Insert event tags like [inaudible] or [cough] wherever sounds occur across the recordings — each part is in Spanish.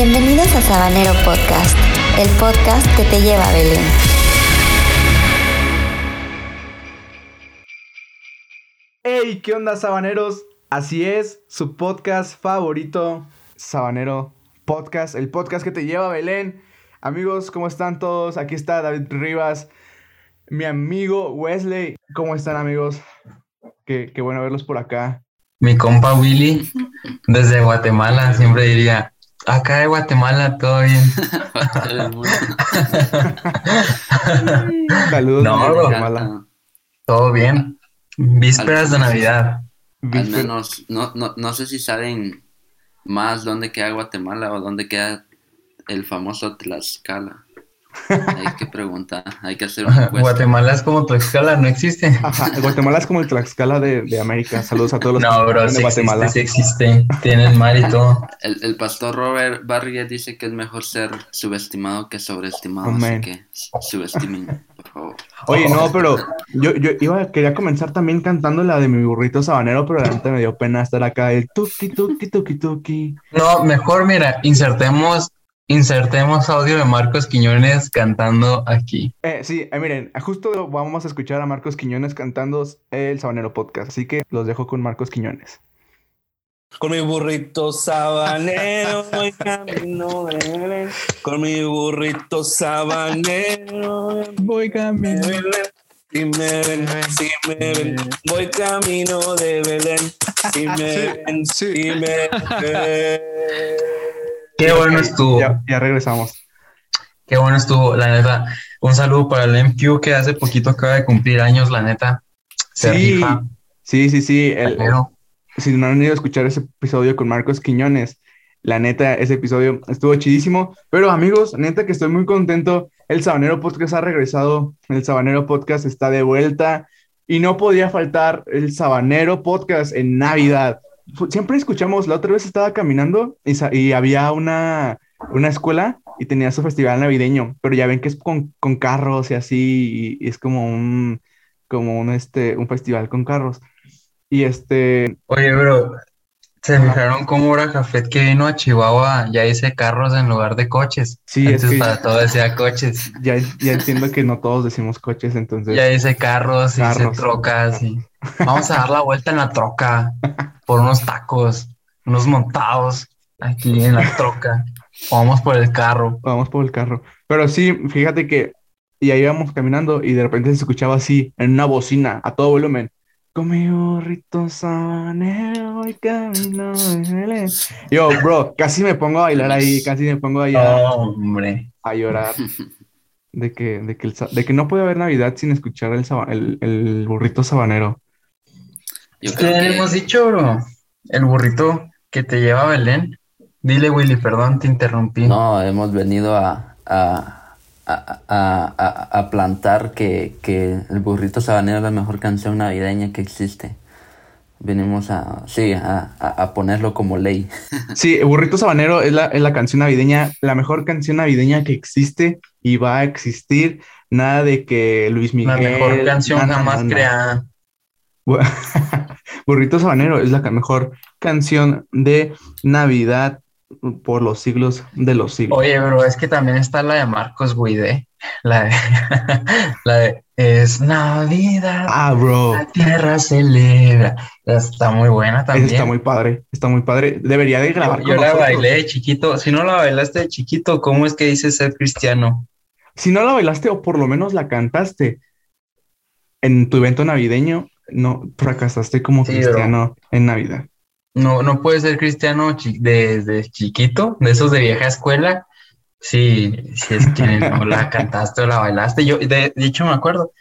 Bienvenidos a Sabanero Podcast, el podcast que te lleva a Belén. Hey, ¿qué onda, sabaneros? Así es, su podcast favorito, Sabanero Podcast, el podcast que te lleva a Belén. Amigos, ¿cómo están todos? Aquí está David Rivas, mi amigo Wesley. ¿Cómo están, amigos? Qué, qué bueno verlos por acá. Mi compa Willy, desde Guatemala, siempre diría, acá de Guatemala todo bien. [laughs] Saludos, No. Guatemala. todo bien. Vísperas de Navidad. Al menos, no, no, no sé si saben más dónde queda Guatemala o dónde queda el famoso Tlaxcala. Hay que preguntar, hay que hacer una encuesta. Guatemala es como Tlaxcala, no existe. Ajá, Guatemala es como el Tlaxcala de, de América. Saludos a todos los No, que bro, están sí de Guatemala. existe, sí existe. Tienen mar y todo. [laughs] El, el pastor Robert Barriga dice que es mejor ser subestimado que sobreestimado, Amén. así que subestimen, por favor. Oye, no, pero yo, yo iba, quería comenzar también cantando la de mi burrito sabanero, pero la neta me dio pena estar acá el tuki tuki tuki tuki. No, mejor mira, insertemos, insertemos audio de Marcos Quiñones cantando aquí. Eh, sí, eh, miren, justo vamos a escuchar a Marcos Quiñones cantando el Sabanero Podcast, así que los dejo con Marcos Quiñones. Con mi burrito sabanero [laughs] voy camino de Belén. Con mi burrito sabanero Voy de Belén. Si me ven, si me ven, voy camino de Belén. Si me ven, si me [laughs] ven. Qué bueno estuvo. Ya, ya regresamos. Qué bueno estuvo, la neta. Un saludo para el MQ que hace poquito acaba de cumplir años, la neta. Se Sí, rifa, sí, sí, sí. el- si no han ido a escuchar ese episodio con Marcos Quiñones, la neta, ese episodio estuvo chidísimo. Pero amigos, neta que estoy muy contento. El Sabanero Podcast ha regresado. El Sabanero Podcast está de vuelta. Y no podía faltar el Sabanero Podcast en Navidad. Siempre escuchamos, la otra vez estaba caminando y, y había una, una escuela y tenía su festival navideño, pero ya ven que es con, con carros y así, y, y es como un, como un, este, un festival con carros. Y este, Oye, bro, ¿se fijaron cómo ahora Jafet que vino a Chihuahua ya hice carros en lugar de coches? Sí, es Antes que- para todo decía coches. [laughs] ya, ya entiendo que no todos decimos coches, entonces. Ya hice carros, hice Carros. trocas y vamos a dar la vuelta en la troca por unos tacos, unos montados aquí en la troca. Vamos por el carro. Vamos por el carro. Pero sí, fíjate que y ahí íbamos caminando y de repente se escuchaba así en una bocina a todo volumen. Con mi burrito sabanero y camino de Belén". Yo, bro, casi me pongo a bailar ahí, casi me pongo ahí a, Hombre. a llorar [laughs] de que, de que, el de que no puede haber Navidad sin escuchar el, saba- el, el burrito sabanero. Yo ¿Qué creo que hemos dicho, bro? El burrito que te lleva a Belén. Dile, Willy, perdón, te interrumpí. no, hemos venido a, a, a, a- a- a plantar que, que el burrito sabanero es la mejor canción navideña que existe. Venimos a, sí, a, a, ponerlo como ley. [laughs] Sí, el burrito sabanero es la, es la canción navideña, la mejor canción navideña que existe y va a existir. Nada de que Luis La Miguel. mejor canción jamás creada. Bu- [laughs] Burrito Sabanero es la mejor canción de Navidad por los siglos de los siglos. Oye, bro, es que también está la de Marcos Guide. La de, [laughs] la de Es Navidad, Ah, bro. la tierra celebra. Está muy buena también. está muy padre, está muy padre. Debería de grabar Yo, con yo la bailé de chiquito. Si no la bailaste de chiquito, ¿cómo es que dices ser cristiano? Si no la bailaste o por lo menos la cantaste en tu evento navideño, no fracasaste como Sí, bro. cristiano en Navidad. No, no puedes ser cristiano chi- desde chiquito, de esos de vieja escuela. Sí, si es que no la cantaste o la bailaste. Yo, de, de hecho, me acuerdo.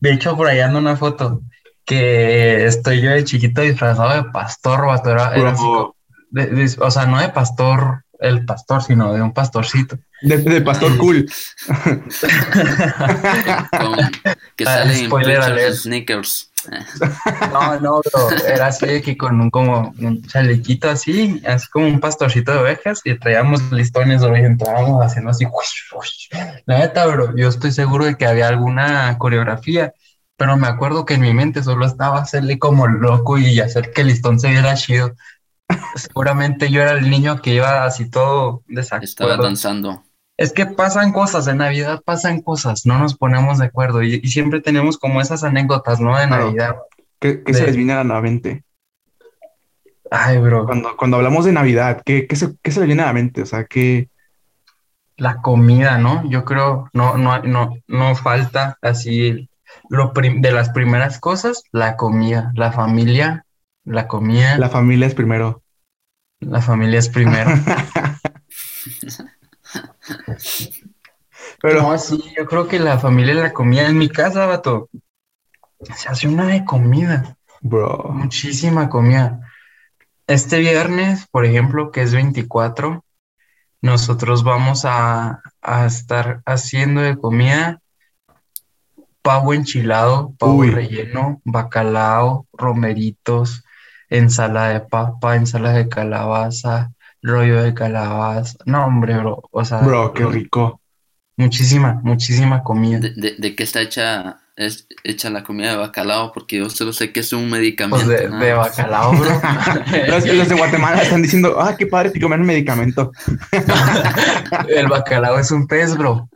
De hecho, por ahí anda una foto que estoy yo de chiquito disfrazado de pastor, vato, era- era así de- de- o sea, no de pastor, el pastor, sino de un pastorcito. De, de Pastor Cool. [laughs] Que Ah, Preachers alert. Sneakers. No, no, bro, era así de que con un como un chalequito así, así como un pastorcito de ovejas y traíamos listones, y entrábamos haciendo así. La neta, bro, yo estoy seguro de que había alguna coreografía, pero me acuerdo que en mi mente solo estaba hacerle como loco y hacer que el listón se viera chido. seguramente yo era el niño que iba así todo Estaba desacuerdo. danzando. Es que pasan cosas, en Navidad pasan cosas, no nos ponemos de acuerdo y, y siempre tenemos como esas anécdotas, ¿no? De. Navidad. ¿Qué, qué se les viene a la mente? Ay, bro, Cuando, cuando hablamos de Navidad, ¿qué, qué se, qué se les viene a la mente? O sea, ¿qué, la comida, ¿no? Yo creo, no, no, no, no falta así lo prim- de las primeras cosas, la comida, la familia, la comida, la familia es primero? la familia es primero. [laughs] [laughs] Pero, No, sí, yo creo que la familia y la comida en mi casa, vato. Se hace una de comida, bro, muchísima comida. Este viernes, por ejemplo, que es 24, nosotros vamos a, a estar haciendo de comida pavo enchilado, pavo Uy. relleno, bacalao, romeritos, ensalada de papa, ensalada de calabaza, rollo de calabaza. No, hombre, bro, o sea, bro, qué rico. muchísima, muchísima comida. ¿De, de, de qué está hecha, es, hecha la comida de bacalao? Porque yo solo sé que es un Pues medicamento. de, nada de bacalao, bro. [laughs] [laughs] Los, los de Guatemala están diciendo, ah, qué padre que comer un medicamento. [laughs] El bacalao es un pez, bro.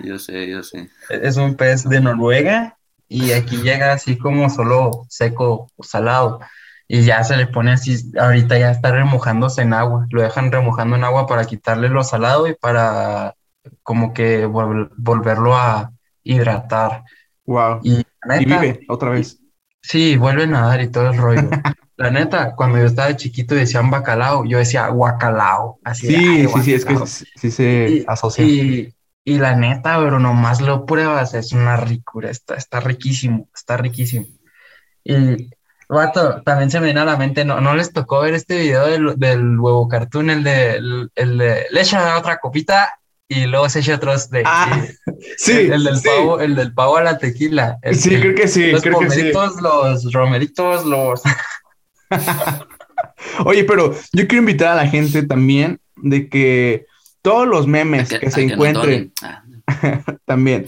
Yo sé, yo sé. Es un pez de Noruega y aquí llega así como solo seco o salado. Y ya se le pone así, ahorita ya está remojándose en agua. Lo dejan remojando en agua para quitarle lo salado y para como que vol- volverlo a hidratar. Wow. Y vive otra vez. Sí, vuelve a nadar y todo el rollo. [laughs] La neta, cuando yo estaba chiquito y decían bacalao, yo decía guacalao. Así Sí, "Ay, sí, sí, es que guacalao". sí, sí se Y, asocia. y, y la neta, pero nomás lo pruebas, es una ricura, está, está riquísimo, está riquísimo. Y, vato, también se me viene a la mente, ¿no, no les tocó ver este video del, del huevo cartoon, el de, el, el de, le echa otra copita y luego se echa otros de, Ah, y- [laughs] Sí, el, el del sí. pavo, el del pavo a la tequila. el Sí, creo que sí, los creo que sí. pomeritos, los romeritos, los... [laughs] Oye, pero yo quiero invitar a la gente también de que todos los memes que se no encuentren. Ah, [laughs] también,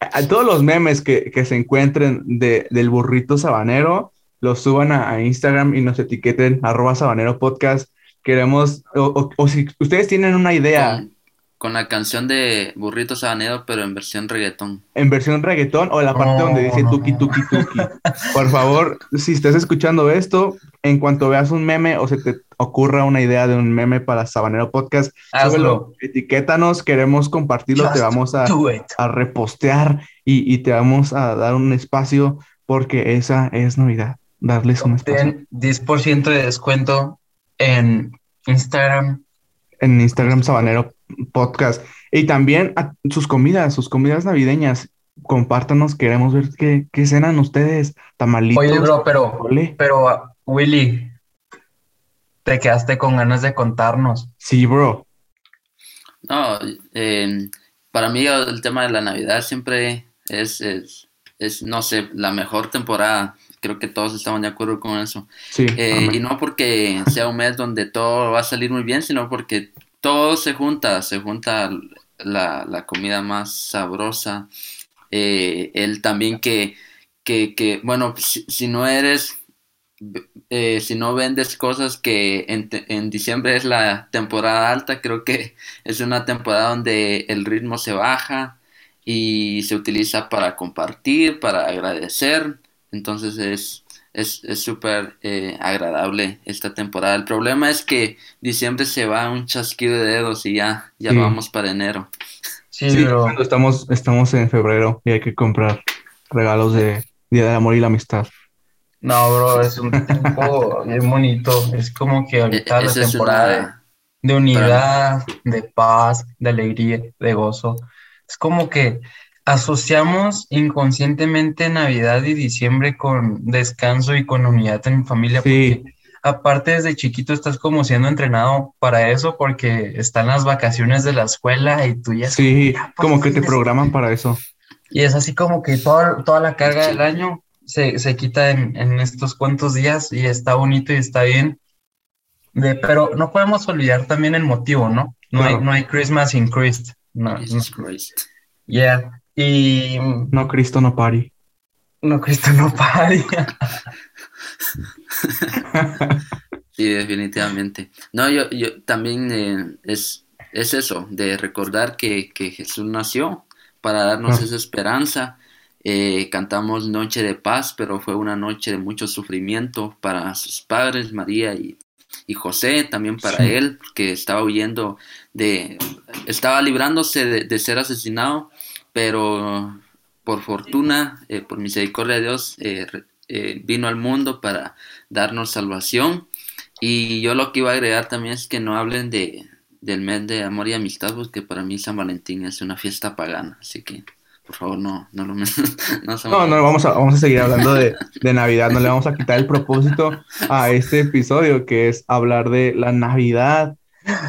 a todos los memes que, que se encuentren de, del burrito sabanero, los suban a, a Instagram y nos etiqueten arroba sabanero podcast. Queremos, o, o- o si ustedes tienen una idea con, con la canción de Burrito Sabanero, pero en versión reggaetón. en versión reggaetón o la parte No, donde dice no, tuki tuki tuki. Por favor, si estás escuchando esto, en cuanto veas un meme o se te ocurra una idea de un meme para Sabanero Podcast, Hazlo. etiquétanos, queremos compartirlo, te vamos a, a repostear y, y te vamos a dar un espacio porque esa es Navidad, darles un espacio Ten 10% de descuento en Instagram. en Instagram Sabanero Podcast y también a sus comidas, sus comidas navideñas. Compártanos, queremos ver qué, qué cenan ustedes, tamalitos. Oye, bro, pero, Ole. pero, ah, Willy, te quedaste con ganas de contarnos. Sí, bro. No, eh, para mí el tema de la Navidad siempre es, es, es, no sé, la mejor temporada. Creo que todos estamos de acuerdo con eso. Sí. Eh, y no porque sea un mes donde todo va a salir muy bien, sino porque todo se junta, se junta la, la comida más sabrosa, eh, el también que, que, que bueno, si, si no eres, eh, si no vendes cosas que en, en diciembre es la temporada alta, creo que [laughs] es una temporada donde el ritmo se baja y se utiliza para compartir, para agradecer, entonces es es es súper eh, agradable esta temporada. El problema es que diciembre se va un chasquido de dedos y ya, ya Sí. vamos para enero. Sí, Sí, bro. cuando estamos, estamos en febrero y hay que comprar regalos de Día del Amor y la Amistad. No, bro, es un tiempo bien bonito. Es como que E- ahorita la esa es temporada una, de unidad, de paz, de alegría, de gozo. Es como que asociamos inconscientemente Navidad y diciembre con descanso y con unidad en familia. Sí. porque aparte desde chiquito estás como siendo entrenado para eso porque están las vacaciones de la escuela y tú ya Sí, ya, pues, como que te programan para eso. y es así como que toda, toda la carga del año se, se quita en, en estos cuantos días y está bonito y está bien. De, pero no podemos olvidar también el motivo, ¿no? No hay, no hay Christmas in Christ. No, no. Jesus Christ. Yeah. Y No, Cristo no pari. no, Cristo no pare. [laughs] Sí, definitivamente. No, yo, yo también eh, es, es eso, de recordar que, que Jesús nació para darnos Ah. esa esperanza. Eh, cantamos Noche de Paz, pero fue una noche de mucho sufrimiento para sus padres, María y, y José, también para Sí. él, que estaba huyendo de, estaba librándose de, de ser asesinado, pero por fortuna, eh, por misericordia de Dios, eh, eh, vino al mundo para darnos salvación. Y yo lo que iba a agregar también es que no hablen de, del mes de amor y amistad, porque para mí San Valentín es una fiesta pagana, así que por favor no, no lo [laughs] no, No, no, vamos a, vamos a seguir hablando de, de Navidad, no le vamos a quitar el propósito a este episodio, que es hablar de la Navidad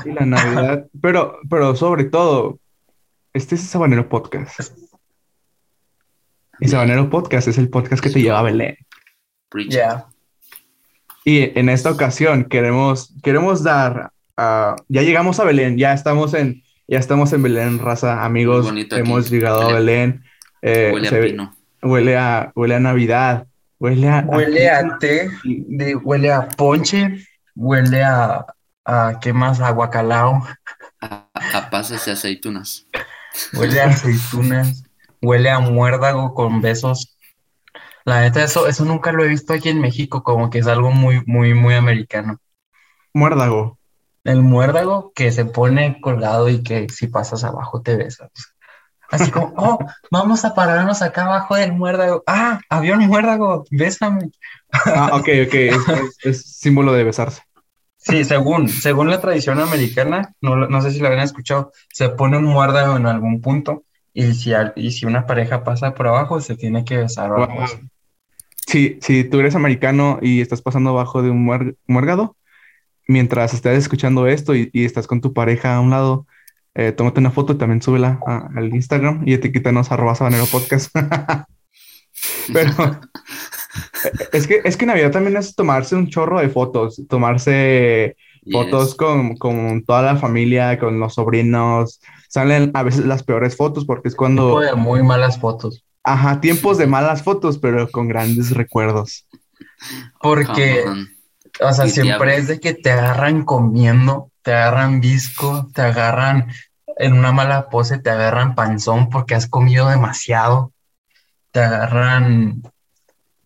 y la Navidad, pero, pero sobre todo, este es Sabanero Podcast. Y Sabanero Podcast es el podcast que te lleva a Belén. Ya. Y en esta ocasión queremos, queremos dar, ah, ya llegamos a Belén, ya estamos en, ya estamos en Belén, raza, amigos, aquí. hemos llegado a Belén. Eh, Huele a se ve- pino. huele a, huele a Navidad, huele a, Huele a té, de- huele a ponche, huele a, a ¿qué más? A guacalao, A, a pasas y aceitunas. Huele a aceitunas, huele a muérdago con besos. La neta, eso, eso nunca lo he visto aquí en México, como que es algo muy, muy, muy americano. muérdago. El muérdago que se pone colgado y que si pasas abajo te besas. Así como, oh, vamos a pararnos acá abajo del muérdago. Ah, había un muérdago, bésame. Ah, ok, ok, es, es- es símbolo de besarse. Sí, según, según la tradición americana, no, no sé si lo habían escuchado, se pone un muérdago en algún punto y si, al- y si una pareja pasa por abajo, se tiene que besar o algo Wow. así. Si, si tú eres americano y estás pasando abajo de un muer- muérgado, mientras estés escuchando esto y, y estás con tu pareja a un lado, eh, tómate una foto y también súbela a- al Instagram y etiquétanos arroba sabanero podcast. [laughs] Pero [laughs] es que, es que Navidad también es tomarse un chorro de fotos, tomarse fotos con, con toda la familia, con los sobrinos. Salen a veces las peores fotos porque es cuando... Tipo de muy malas fotos. Ajá, tiempos de malas fotos, pero con grandes recuerdos. Porque, o sea, siempre es de que te agarran comiendo, te agarran visco, te agarran en una mala pose, te agarran panzón porque has comido demasiado, te agarran,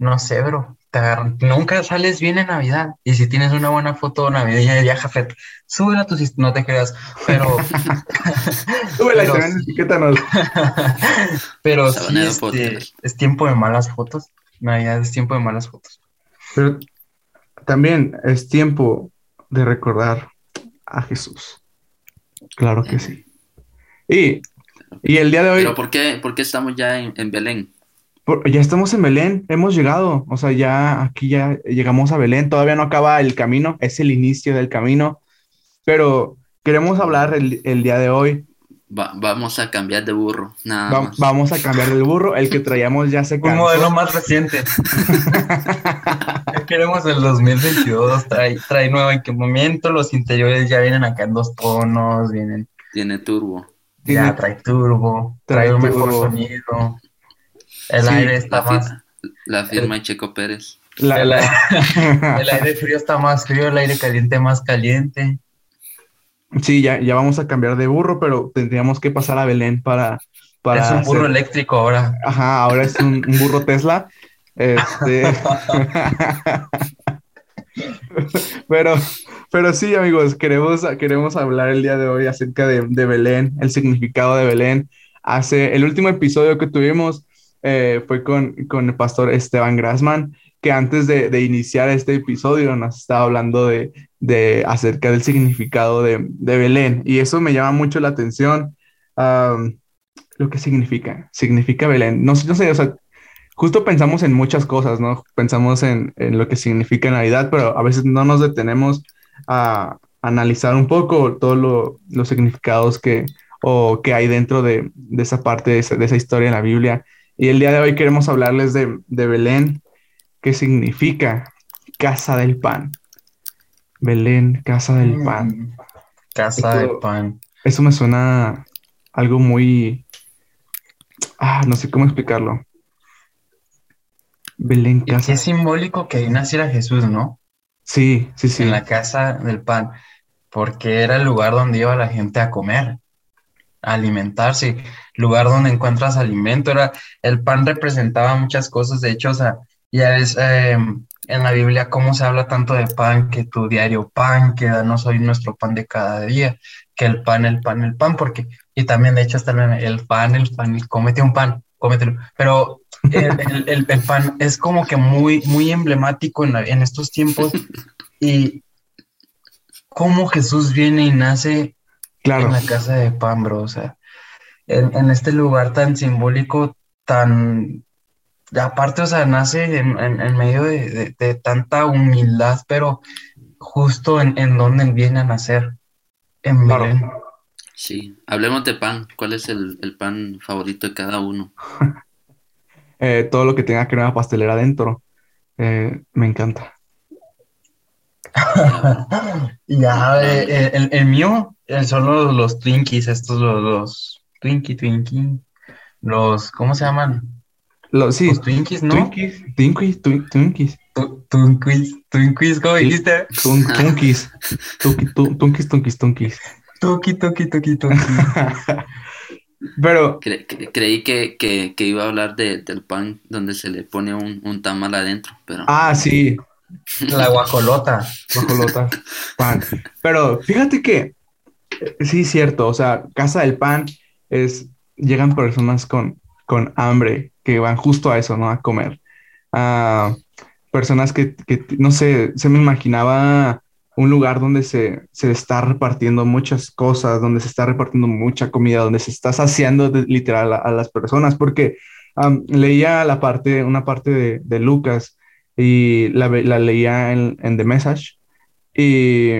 no sé, bro, te agarran, nunca sales bien en Navidad. Y si tienes una buena foto navideña de Jafet, súbela a tus, hist- no te creas, pero, [laughs] Súbela y Pero etiquétanos. [laughs] pero sí, este, es tiempo de malas fotos. Navidad es tiempo de malas fotos. Pero también es tiempo de recordar a Jesús. Claro que sí. Y, y el día de hoy, Pero ¿por qué, por qué estamos ya en, en Belén? Por- ya estamos en Belén, hemos llegado, o sea, ya aquí ya llegamos a Belén, todavía no acaba el camino, es el inicio del camino, pero queremos hablar el, el día de hoy, Va- vamos a cambiar de burro, nada Va- más. vamos a cambiar el burro, el que traíamos ya se Un cansó. modelo más reciente. [laughs] Queremos el 2022, trae, trae nuevo equipamiento, los interiores ya vienen acá en dos tonos, vienen, Tiene turbo. Ya trae turbo, trae trae un mejor sonido, el Sí, aire está La, más, la firma de Checo Pérez. La- el, la- [laughs] el aire frío está más frío, el aire caliente más caliente. Sí, ya, ya vamos a cambiar de burro, pero tendríamos que pasar a Belén para, para es un burro hacer- eléctrico ahora. Ajá, ahora es un, un burro Tesla. Este... [laughs] pero, pero sí, amigos, queremos, queremos hablar el día de hoy acerca de, de Belén, el significado de Belén. Hace el último episodio que tuvimos eh, fue con, con el pastor Esteban Grassman, que antes de, de iniciar este episodio nos estaba hablando de, de acerca del significado de, de Belén. Y eso me llama mucho la atención. am, lo que significa, significa Belén. No, no sé, o sea, justo pensamos en muchas cosas, ¿no? Pensamos en, en lo que significa Navidad, pero a veces no nos detenemos a analizar un poco todos lo- los significados que, o que hay dentro de, de esa parte, de esa, de esa historia en la Biblia. Y el día de hoy queremos hablarles de, de Belén, que significa casa del pan. Belén, casa del pan. Mm, Casa de Esto- pan. Eso me suena algo muy... Ah, no sé cómo explicarlo. Belén, Y casa. qué simbólico que ahí naciera Jesús, ¿no? Sí, sí, sí. En la casa del pan, porque era el lugar donde iba la gente a comer, alimentarse, lugar donde encuentras alimento. Era, el pan representaba muchas cosas, de hecho, o sea, ya ves eh, en la Biblia cómo se habla tanto de pan, que tu diario pan, que danos hoy nuestro pan de cada día, que el pan, el pan, el pan, porque, y también de hecho está el pan, el pan, cómete un pan, cómetelo, pero el, el, el, pan es como que muy, muy emblemático en, en estos tiempos y cómo Jesús viene y nace Claro. en la casa de pan, bro, o sea, en, en este lugar tan simbólico, tan, aparte, o sea, nace en, en, en medio de, de- de tanta humildad, pero justo en, en donde él viene a nacer, en Claro. Belén. Sí, hablemos de pan. ¿Cuál es el, el pan favorito de cada uno? [laughs] Eh, todo lo que tenga crema pastelera adentro. eh, me encanta. [laughs] Ya, eh, eh, el, el mío son los, los Twinkies, estos, los, los Twinkie, Twinkie, los, ¿cómo se llaman? Sí, Los Twinkies, ¿no? Twinkies, Twinkies, Twin- Twinkies, Tu- Twinkies, Twinkies, ¿cómo Sí. dijiste? Tu- Tunkies, Tunkies, Tunkies. Tuki, tuki, tuki, tuki. [laughs] Pero, Cre- cre- creí que, que- que iba a hablar de- del pan donde se le pone un, un tamal adentro, pero ah, sí, La guacolota. guajolotas, pan. Pero fíjate que eh, sí, cierto, o sea, Casa del Pan es, llegan personas con, con hambre que van justo a eso, ¿no? A comer. Ah, personas que, que, no sé, se me imaginaba un lugar donde se, se está repartiendo muchas cosas, donde se está repartiendo mucha comida, donde se está saciando literal a, las personas, porque leía la parte, una parte de, de Lucas y la, la leía en, en The Message y,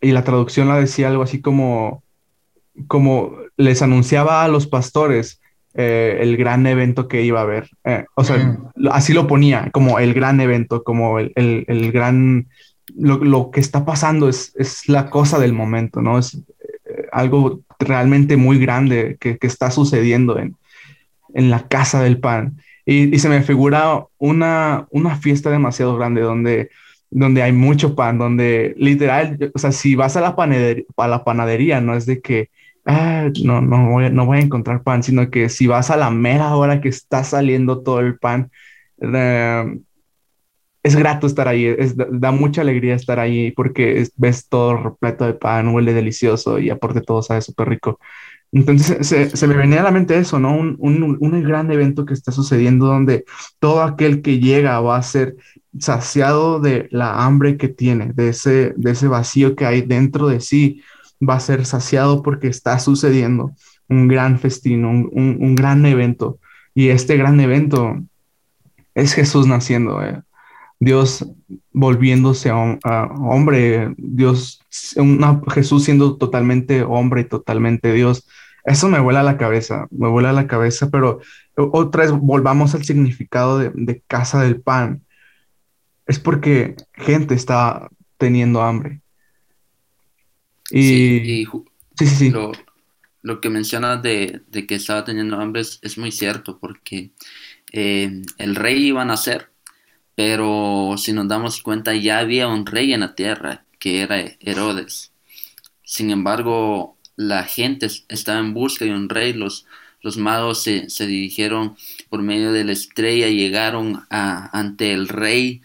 y la traducción la decía algo así como, como les anunciaba a los pastores eh, el gran evento que iba a haber. Eh, o sea, lo- así lo ponía, como el gran evento, como el, el- el gran, lo, lo que está pasando es, es la cosa del momento, ¿no? Es eh, algo realmente muy grande que, que está sucediendo en, en la casa del pan. Y, se me figura una, una fiesta demasiado grande donde, donde hay mucho pan, donde literal, o sea, si vas a la panadería, a la panadería no es de que, ah, no, no voy, no voy a encontrar pan, sino que si vas a la mera hora que está saliendo todo el pan, eh, es grato estar ahí, da mucha alegría estar ahí porque es- ves todo repleto de pan, huele delicioso y aparte todo sabe súper rico. Entonces se, se me venía a la mente eso, ¿no? Un, un, un gran evento que está sucediendo donde todo aquel que llega va a ser saciado de la hambre que tiene, de ese, de ese vacío que hay dentro de sí, va a ser saciado porque está sucediendo un gran festín, un, un, gran evento. Y este gran evento es Jesús naciendo, eh. Dios volviéndose a, hom- a hombre, Dios, una- Jesús siendo totalmente hombre y totalmente Dios. Eso me vuela la cabeza, me vuela la cabeza, pero otra vez volvamos al significado de, de casa del pan. Es porque gente está teniendo hambre. Y sí, y sí, sí, sí, lo, lo que mencionas de, de que estaba teniendo hambre es, es muy cierto, porque eh, el rey iba a nacer, pero si nos damos cuenta ya había un rey en la tierra, que era Herodes. Sin embargo, la gente es- estaba en busca de un rey, los, los magos se, se dirigieron por medio de la estrella, llegaron a- ante el rey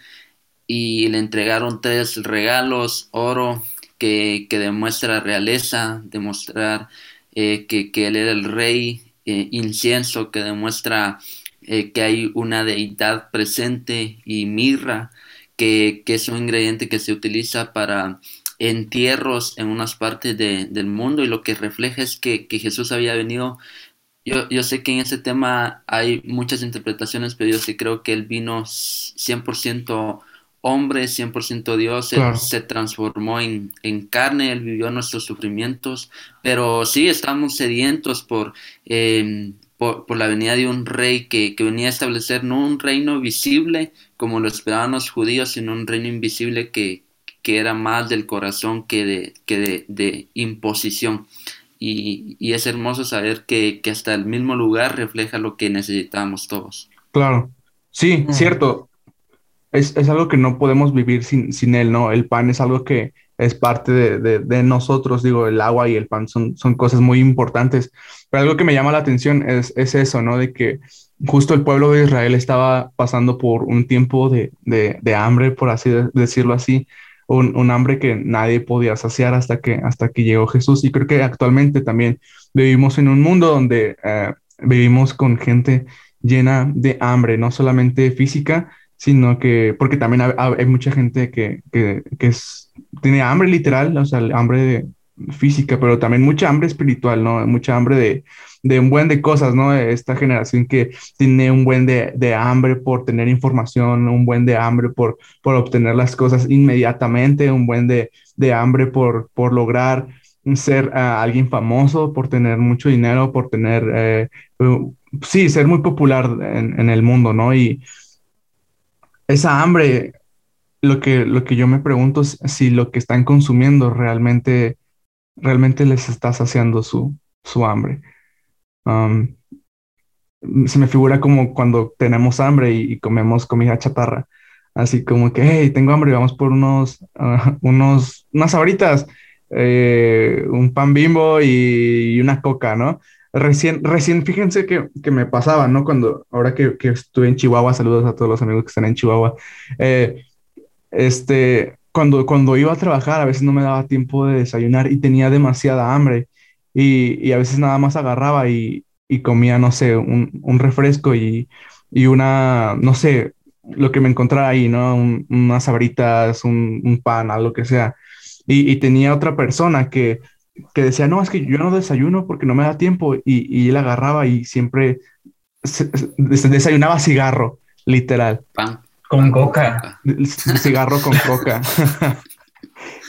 y le entregaron tres regalos, oro, que, que demuestra realeza, demostrar eh, que, que él era el rey, eh, incienso, que demuestra eh, que hay una deidad presente, y mirra, que, que es un ingrediente que se utiliza para entierros en unas partes de- del mundo, y lo que refleja es que, que Jesús había venido. Yo, yo sé que en ese tema hay muchas interpretaciones, pero yo sí creo que él vino 100% hombre, 100% Dios, Él Claro. se transformó en, en carne, Él vivió nuestros sufrimientos, pero sí estamos sedientos por, eh, por, por la venida de un rey que, que venía a establecer no un reino visible como lo esperaban los judíos, sino un reino invisible que, que era más del corazón que de, que de, de imposición. Y, y es hermoso saber que, que hasta el mismo lugar refleja lo que necesitamos todos. claro. Sí, Mm. cierto. es, es, algo que no podemos vivir sin, sin él, ¿no? El pan es algo que es parte de, de, nosotros, digo, el agua y el pan son, son cosas muy importantes, pero algo que me llama la atención es, es eso, ¿no? De que justo el pueblo de Israel estaba pasando por un tiempo de, de hambre, por así decirlo así, un, un, hambre que nadie podía saciar hasta que, hasta que llegó Jesús. Y creo que actualmente también vivimos en un mundo donde eh, vivimos con gente llena de hambre, no solamente física, sino que, porque también hay, mucha gente que, que, que es, tiene hambre literal, o sea, hambre física, pero también mucha hambre espiritual, ¿no? Mucha hambre de, de un buen de cosas, ¿no? Esta generación que tiene un buen de, de, hambre por tener información, un buen de hambre por, por obtener las cosas inmediatamente, un buen de, de hambre por, por lograr ser uh, alguien famoso, por tener mucho dinero, por tener, eh, uh, sí, ser muy popular en, en, el mundo, ¿no? Y esa hambre, lo que, lo que yo me pregunto es si lo que están consumiendo realmente realmente les está saciando su, su hambre. Se me figura como cuando tenemos hambre y, comemos comida chatarra. Así como que, hey, tengo hambre, vamos por unos, uh, [laughs] unos, unas sabritas, eh, un pan bimbo y, una coca, ¿no? Recién, recién, fíjense que, que me pasaba, ¿no? Cuando, ahora que, que, estuve en Chihuahua, saludos a todos los amigos que están en Chihuahua, eh, este, cuando, cuando iba a trabajar a veces no me daba tiempo de desayunar y tenía demasiada hambre y, y a veces nada más agarraba y, y comía, no sé, un, un refresco y, y, una, no sé, lo que me encontrara ahí, ¿no? unas sabritas, un, un, pan, algo que sea. Y, tenía otra persona que, que decía, no, es que yo no desayuno porque no me da tiempo y, y él agarraba y siempre se, se desayunaba cigarro, literal. Pan. Con coca. Cigarro con coca. [laughs]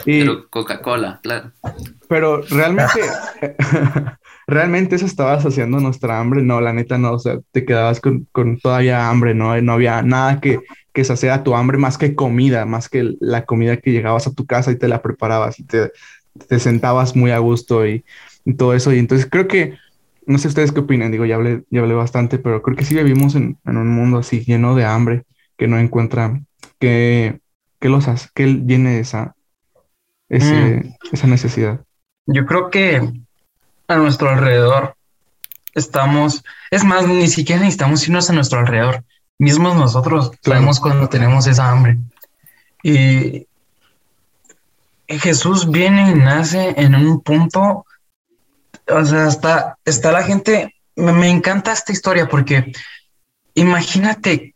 y, pero Coca-Cola, claro. Pero realmente, [laughs] realmente eso estabas haciendo nuestra hambre. No, la neta no. O sea, te quedabas con, con todavía hambre, ¿no? No había nada que, que saciara tu hambre más que comida, más que la comida que llegabas a tu casa y te la preparabas y te, te sentabas muy a gusto y, y todo eso. Y entonces creo que no sé ustedes qué opinan, digo, ya hablé, ya hablé bastante, pero creo que sí vivimos en, en un mundo así lleno de hambre que no encuentra que, que los hace, que él llene esa, ese, mm. esa necesidad. Yo creo que a nuestro alrededor estamos, es más, ni siquiera necesitamos irnos a nuestro alrededor, mismos nosotros claro. sabemos cuando tenemos esa hambre. Y Jesús viene y nace en un punto, o sea, está, está la gente, me, me encanta esta historia porque imagínate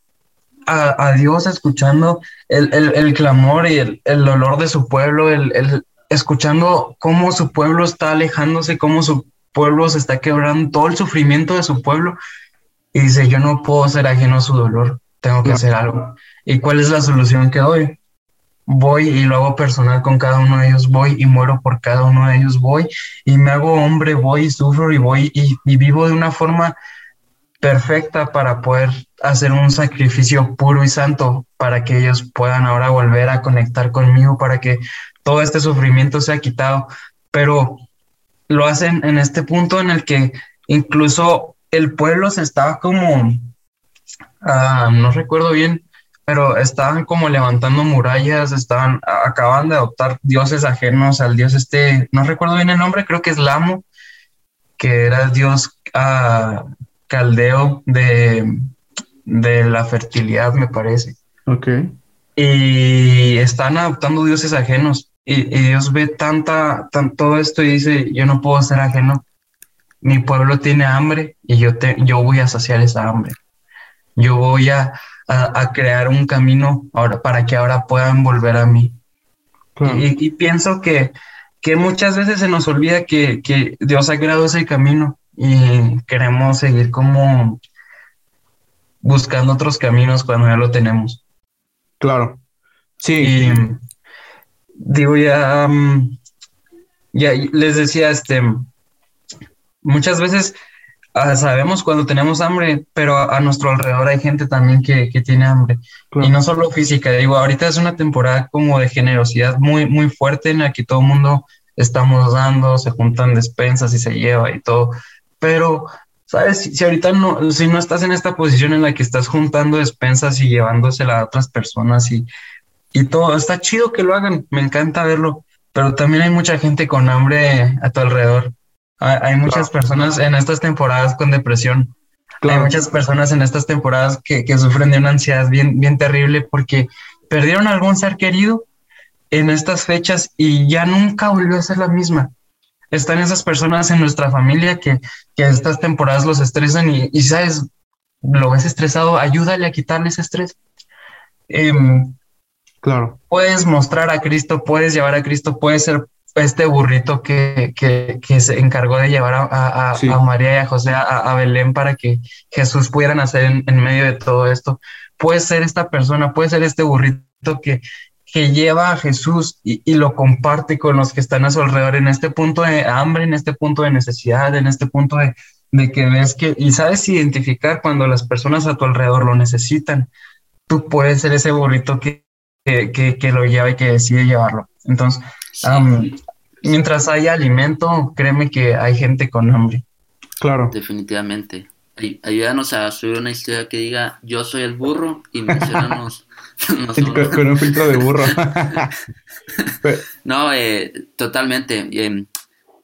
a, Dios escuchando el, el, el, clamor y el, el dolor de su pueblo, el, escuchando cómo su pueblo está alejándose, cómo su pueblo se está quebrando, todo el sufrimiento de su pueblo. Y dice, yo no puedo ser ajeno a su dolor, tengo que hacer algo. ¿Y cuál es la solución que doy? Voy y lo hago personal con cada uno de ellos, voy y muero por cada uno de ellos, voy y me hago hombre, voy y sufro y voy y, vivo de una forma perfecta para poder hacer un sacrificio puro y santo para que ellos puedan ahora volver a conectar conmigo, para que todo este sufrimiento sea quitado. Pero lo hacen en este punto en el que incluso el pueblo se estaba como, uh, no recuerdo bien, pero estaban como levantando murallas, estaban, acaban de adoptar dioses ajenos al dios este, no recuerdo bien el nombre, creo que es Lamo, que era el dios uh, caldeo de, de la fertilidad, me parece. Ok. Y están adoptando dioses ajenos. Y, y Dios ve tanta, tan, todo esto y dice, yo no puedo ser ajeno. Mi pueblo tiene hambre y yo, te, yo voy a saciar esa hambre. Yo voy a, a, a crear un camino ahora, para que ahora puedan volver a mí. Claro. Y, y, pienso que, que muchas veces se nos olvida que, que Dios ha creado ese camino y queremos seguir como buscando otros caminos cuando ya lo tenemos. Claro. Sí. Y, digo, ya, um, ya les decía, este, muchas veces uh, sabemos cuando tenemos hambre, pero a, a, nuestro alrededor hay gente también que, que tiene hambre. Claro. Y no solo física, digo, ahorita es una temporada como de generosidad muy, muy fuerte en la que todo el mundo estamos dando, se juntan despensas y se lleva y todo pero ¿Sabes? Si, si, ahorita no, si no estás en esta posición en la que estás juntando despensas y llevándosela a otras personas y, y todo, está chido que lo hagan, me encanta verlo, pero también hay mucha gente con hambre a tu alrededor. Hay, muchas personas en estas temporadas con depresión. Hay muchas personas en estas temporadas que, que sufren de una ansiedad bien, bien terrible porque perdieron algún ser querido en estas fechas y ya nunca volvió a ser la misma están esas personas en nuestra familia que, que estas temporadas los estresan y, y, sabes, lo ves estresado, ayúdale a quitarle ese estrés. Eh, claro. Puedes mostrar a Cristo, puedes llevar a Cristo, puedes ser este burrito que, que, que se encargó de llevar a, a, sí. a María y a José a, a, Belén para que Jesús pudiera nacer en, en medio de todo esto. Puedes ser esta persona, puedes ser este burrito que, que lleva a Jesús y, y, lo comparte con los que están a su alrededor en este punto de hambre, en este punto de necesidad, en este punto de, de que ves que y sabes identificar cuando las personas a tu alrededor lo necesitan. Tú puedes ser ese burrito que, que, que lo lleva y que decide llevarlo. Entonces, um, mientras haya alimento, créeme que hay gente con hambre. Claro. Definitivamente. Ayúdanos a subir una historia que diga yo soy el burro y mencionanos [laughs] no con, con, un filtro de burro. [laughs] no, eh, totalmente. Eh,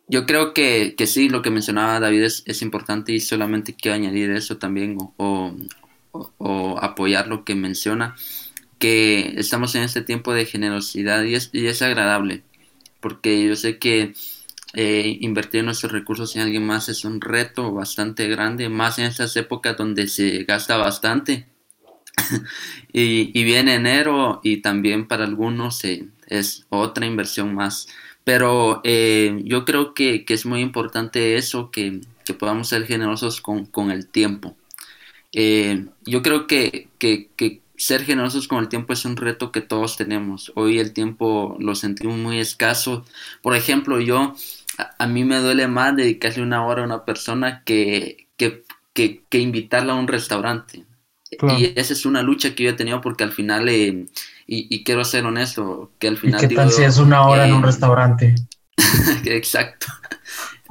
yo creo que, que, sí, lo que mencionaba David es, es, importante y solamente quiero añadir eso también o, o, o, apoyar lo que menciona, que estamos en este tiempo de generosidad y es, y es agradable, porque yo sé que eh, invertir nuestros recursos en alguien más es un reto bastante grande, más en estas épocas donde se gasta bastante [laughs] y, viene enero y también para algunos eh, es otra inversión más. Pero eh, yo creo que, que, es muy importante eso, que, que podamos ser generosos con, con el tiempo. Yo creo que, que, ser generosos con el tiempo es un reto que todos tenemos. Hoy el tiempo lo sentimos muy escaso. Por ejemplo, yo, a, a mí me duele más dedicarle una hora a una persona que, que, que invitarla a un restaurante. Claro. Y esa es una lucha que yo he tenido porque al final, eh, y, y, quiero ser honesto, que al final... ¿Y qué tal si es una hora eh, en un restaurante? [laughs] exacto.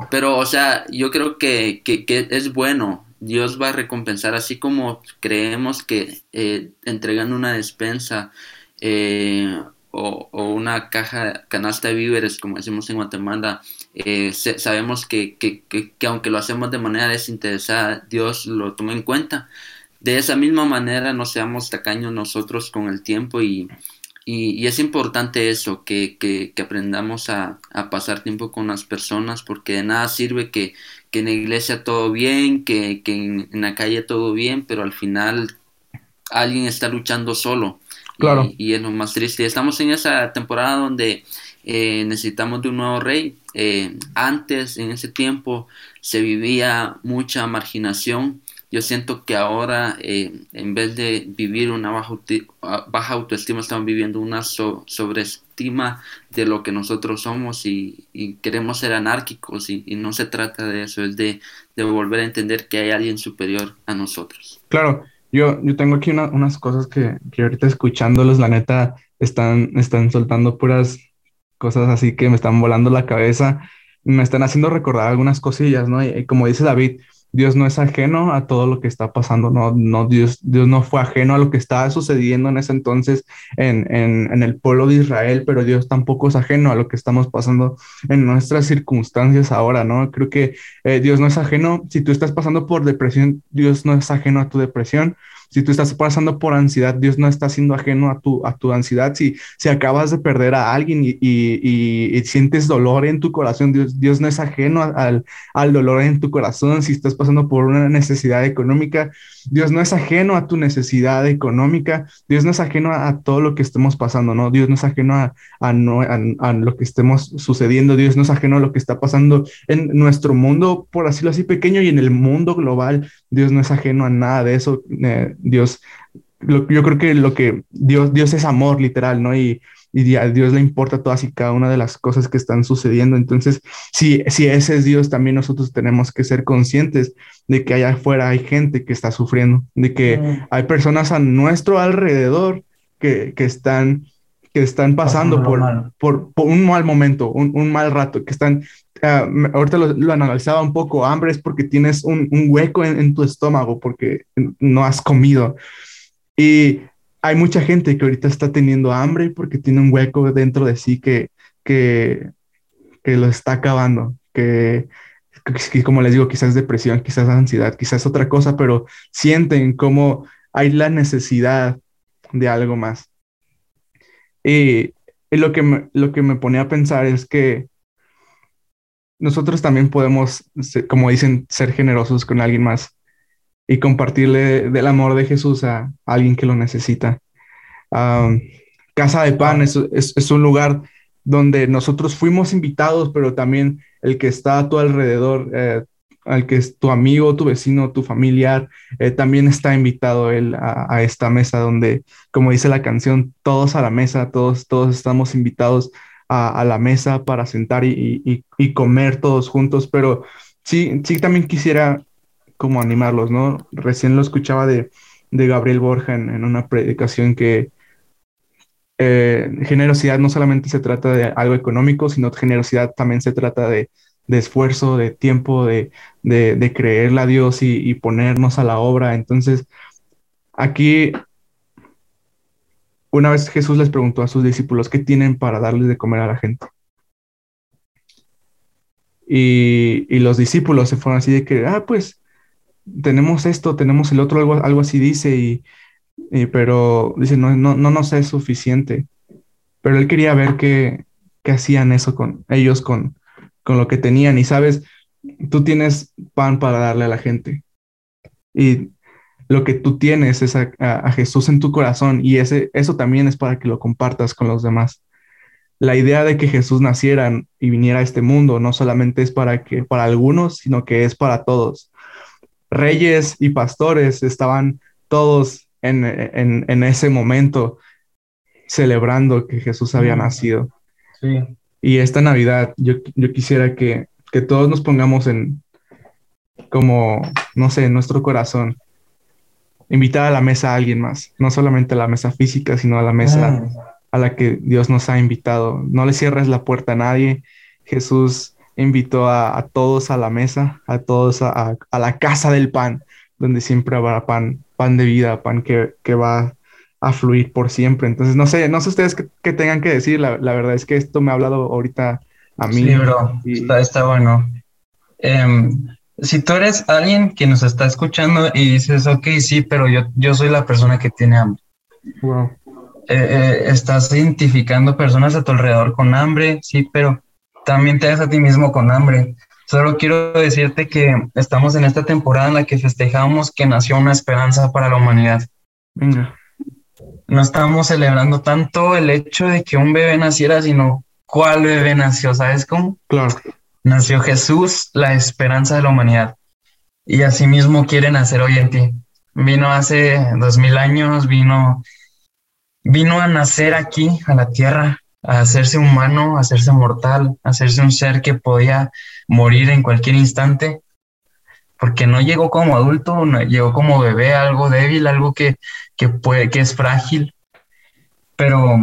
Pero, o sea, yo creo que, que, que, es bueno. Dios va a recompensar, así como creemos que eh, entregando una despensa eh, o, una caja, canasta de víveres, como decimos en Guatemala, eh, sabemos que, que, que, aunque lo hacemos de manera desinteresada, Dios lo toma en cuenta. De esa misma manera no seamos tacaños nosotros con el tiempo y, y, es importante eso, que aprendamos a, a, pasar tiempo con las personas porque de nada sirve que, que en la iglesia todo bien, que, en, en, la calle todo bien, pero al final alguien está luchando solo. Claro. Y, y es lo más triste. Estamos en esa temporada donde eh, necesitamos de un nuevo rey. Eh, antes, en ese tiempo, se vivía mucha marginación yo siento que ahora, eh, en vez de vivir una baja, baja autoestima, estamos viviendo una so, de lo que nosotros somos y, queremos ser anárquicos y, no se trata de eso, es de, volver a entender que hay alguien superior a nosotros. Claro, yo, yo tengo aquí una, unas cosas que, que ahorita escuchándolos, la neta, están, están soltando puras cosas así que me están volando la cabeza, me están haciendo recordar algunas cosillas, ¿no? Y como dice David, Dios no es ajeno a todo lo que está pasando, no, no, Dios, Dios no fue ajeno a lo que estaba sucediendo en ese entonces en, en, el pueblo de Israel, pero Dios tampoco es ajeno a lo que estamos pasando en nuestras circunstancias ahora, ¿no? Creo que eh, Dios no es ajeno, si tú estás pasando por depresión, Dios no es ajeno a tu depresión, si tú estás pasando por ansiedad, Dios no está siendo ajeno a tu, a tu ansiedad. Si, si acabas de perder a alguien y, y, y sientes dolor en tu corazón, Dios, Dios no es ajeno al, al dolor en tu corazón. Si estás pasando por una necesidad económica, Dios no es ajeno a tu necesidad económica. Dios no es ajeno a, todo lo que estemos pasando, ¿no? Dios no es ajeno a, a, no, a, lo que estemos sucediendo. Dios no es ajeno a lo que está pasando en nuestro mundo, por así así, pequeño y en el mundo global. Dios no es ajeno a nada de eso. Eh, Dios, lo, yo creo que lo que Dios, Dios es amor, literal, ¿no? Y, y a Dios le importa todas y cada una de las cosas que están sucediendo. Entonces, si, si ese es Dios, también nosotros tenemos que ser conscientes de que allá afuera hay gente que está sufriendo, de que mm. hay personas a nuestro alrededor que, que están que están pasando por, por, un mal momento, un, mal rato, que están, ah, ahorita lo, analizaba un poco, hambre es porque tienes un, hueco en, tu estómago, porque no has comido. Y hay mucha gente que ahorita está teniendo hambre porque tiene un hueco dentro de sí que, que, que lo está acabando, que, que, como les digo, quizás depresión, quizás ansiedad, quizás otra cosa, pero sienten como hay la necesidad de algo más. Y, lo, que me, lo que me ponía a pensar es que nosotros también podemos, como dicen, ser generosos con alguien más y compartirle del amor de Jesús a, alguien que lo necesita. Casa de Pan es, es, un lugar donde nosotros fuimos invitados, pero también el que está a tu alrededor, eh, al que es tu amigo, tu vecino, tu familiar, eh, también está invitado él a, esta mesa donde, como dice la canción, todos a la mesa, todos, todos estamos invitados a, la mesa para sentar y, comer todos juntos, pero sí, sí también quisiera como animarlos, ¿no? Recién lo escuchaba de, Gabriel Borja en, una predicación que eh, generosidad no solamente se trata de algo económico, sino generosidad también se trata de de esfuerzo, de tiempo, de, de, creerle a Dios y, ponernos a la obra. Entonces, aquí, una vez Jesús les preguntó a sus discípulos, ¿qué tienen para darles de comer a la gente? Y, los discípulos se fueron así de que, ah, pues tenemos esto, tenemos el otro, algo, algo así dice, y, pero dice, no, no, no nos es suficiente. Pero él quería ver qué, qué hacían eso con ellos, con, con lo que tenían. Y sabes, tú tienes pan para darle a la gente. Y lo que tú tienes es a, Jesús en tu corazón y ese, eso también es para que lo compartas con los demás. La idea de que Jesús naciera y viniera a este mundo no solamente es para que para algunos, sino que es para todos. Reyes y pastores estaban todos en, en ese momento celebrando que Jesús había nacido. Sí. Y esta Navidad yo, yo quisiera que, que, todos nos pongamos en, como, no sé, en nuestro corazón, invitar a la mesa a alguien más, no solamente a la mesa física, sino a la mesa a la que Dios nos ha invitado. No le cierres la puerta a nadie. Jesús invitó a, todos a la mesa, a todos a, a, la casa del pan, donde siempre habrá pan, pan de vida, pan que, que va a fluir por siempre. Entonces, no sé, no sé ustedes qué, tengan que decir. La, verdad es que esto me ha hablado ahorita a mí. Sí, bro, está, bueno. Em, si tú eres alguien que nos está escuchando y dices, ok, sí, pero yo, yo soy la persona que tiene hambre. Wow. Eh, eh, estás identificando personas a tu alrededor con hambre, sí, pero también te das a ti mismo con hambre. Solo quiero decirte que estamos en esta temporada en la que festejamos que nació una esperanza para la humanidad. Venga no estamos celebrando tanto el hecho de que un bebé naciera, sino cuál bebé nació, ¿sabes cómo? Claro. Nació Jesús, la esperanza de la humanidad. Y asimismo quiere nacer hoy en ti. Vino hace dos mil años, vino, vino a nacer aquí, a la tierra, a hacerse humano, a hacerse mortal, a hacerse un ser que podía morir en cualquier instante porque no llegó como adulto, llegó como bebé, algo débil, algo que, puede, que es frágil, pero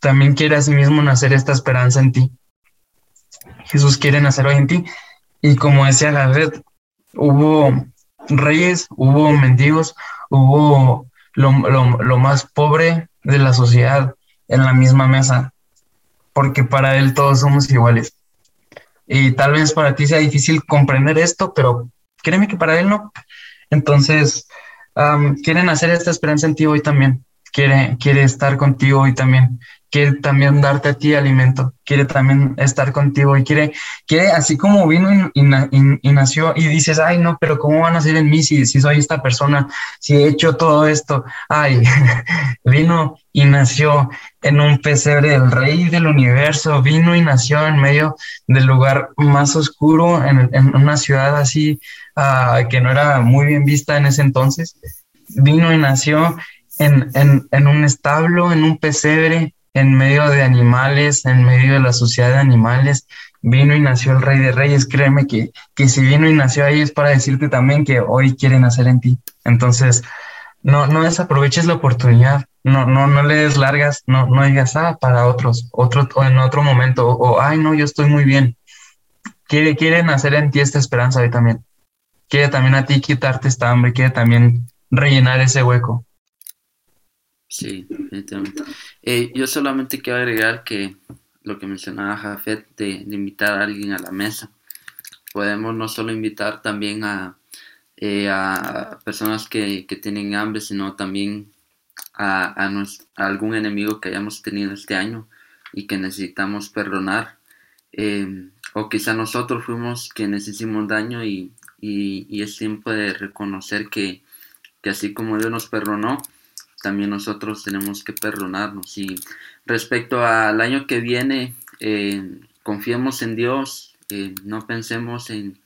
también quiere a sí nacer esta esperanza en ti. Jesús quiere nacer hoy en ti. Y como decía Garrett, hubo reyes, hubo mendigos, hubo lo, lo más pobre de la sociedad en la misma mesa, porque para Él todos somos iguales. Y tal vez para ti sea difícil comprender esto, pero créeme que para él no. Entonces, quieren hacer esta esperanza en ti hoy también. Quiere, quiere estar contigo hoy también quiere también darte a ti alimento, quiere también estar contigo y quiere, quiere así como vino y, nació y dices, ay, no, pero ¿cómo van a ser en mí si, si soy esta persona, si he hecho todo esto? Ay, [laughs] vino y nació en un pesebre del rey del universo, vino y nació en medio del lugar más oscuro, en, una ciudad así ah, que no era muy bien vista en ese entonces. Vino y nació en, en un establo, en un pesebre, en medio de animales, en medio de la sociedad de animales, vino y nació el Rey de Reyes. Créeme que, que si vino y nació ahí es para decirte también que hoy quiere nacer en ti. Entonces, no, no desaproveches la oportunidad. no, no, no le des largas, no, no digas, ah, para otros, otro, o en otro momento, o, ay, no, yo estoy muy bien. Quiere, quiere nacer en ti esta esperanza hoy también. Quiere también a ti quitarte esta hambre, quiere también rellenar ese hueco. Sí, definitivamente. Eh, yo solamente quiero agregar que lo que mencionaba Jafet de, de, invitar a alguien a la mesa. Podemos no solo invitar también a, eh, a personas que, que, tienen hambre, sino también a, a, algún enemigo que hayamos tenido este año y que necesitamos perdonar. Eh, o quizá nosotros fuimos quienes hicimos daño y, y, y es tiempo de reconocer que, que así como Dios nos perdonó, también nosotros tenemos que perdonarnos. Y respecto al año que viene, eh, confiemos en Dios, eh, no pensemos en,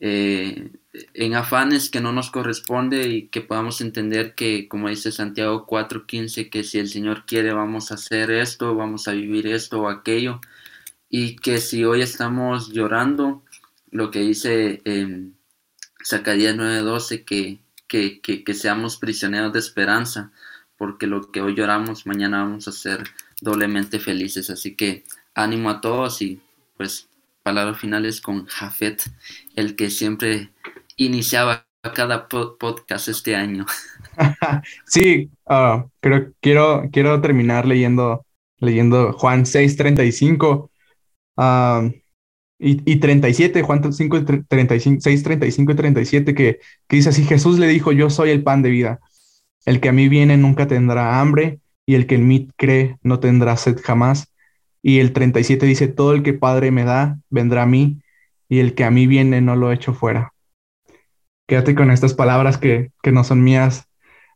eh, en afanes que no nos corresponde y que podamos entender que, como dice Santiago 4:15, que si el Señor quiere vamos a hacer esto, vamos a vivir esto o aquello, y que si hoy estamos llorando, lo que dice Zacarías 9:12, que que, que, seamos prisioneros de esperanza, porque lo que hoy lloramos, mañana vamos a ser doblemente felices. Así que ánimo a todos y pues palabras finales con Jafet, el que siempre iniciaba cada podcast este año. [laughs] sí, uh, quiero, quiero terminar leyendo, leyendo Juan 6:35. Uh, y, y 37, Juan 5, 35, 6, 35 y 37, que, que dice así, Jesús le dijo, yo soy el pan de vida. El que a mí viene nunca tendrá hambre, y el que en mí cree no tendrá sed jamás. Y el 37 dice, todo el que Padre me da, vendrá a mí, y el que a mí viene no lo echo fuera. Quédate con estas palabras que, que no son mías,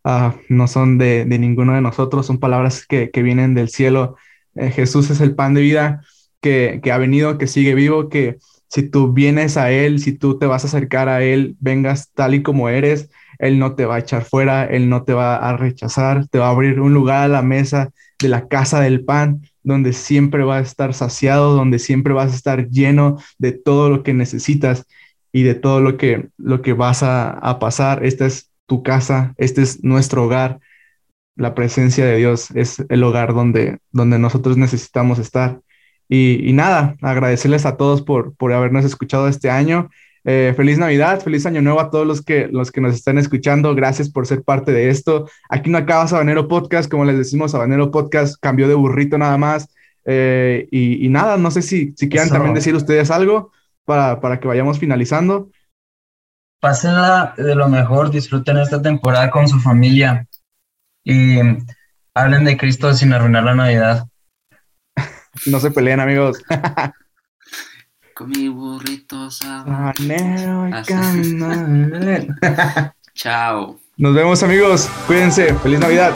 uh, no son de, de, ninguno de nosotros, son palabras que, que vienen del cielo. Eh, Jesús es el pan de vida que, ha venido, que sigue vivo, que si tú vienes a Él, si tú te vas a acercar a Él, vengas tal y como eres, Él no te va a echar fuera, Él no te va a rechazar, te va a abrir un lugar a la mesa de la casa del pan, donde siempre vas a estar saciado, donde siempre vas a estar lleno de todo lo que necesitas y de todo lo que, lo que vas a, a pasar. Esta es tu casa, este es nuestro hogar. La presencia de Dios es el hogar donde, donde nosotros necesitamos estar. Y, nada, agradecerles a todos por, por habernos escuchado este año. Eh, feliz Navidad, feliz Año Nuevo a todos los que, los que nos están escuchando. Gracias por ser parte de esto. Aquí no acaba Sabanero Podcast, como les decimos, Sabanero Podcast cambió de burrito nada más. Eh, y, y, nada, no sé si, si quieran también decir ustedes algo para, para que vayamos finalizando. Pásenla de lo mejor, disfruten esta temporada con su familia y hablen de Cristo sin arruinar la Navidad. No se peleen, amigos. [laughs] Con mi burrito sabanero [laughs] Chao. Nos vemos, amigos. Cuídense. Feliz Navidad.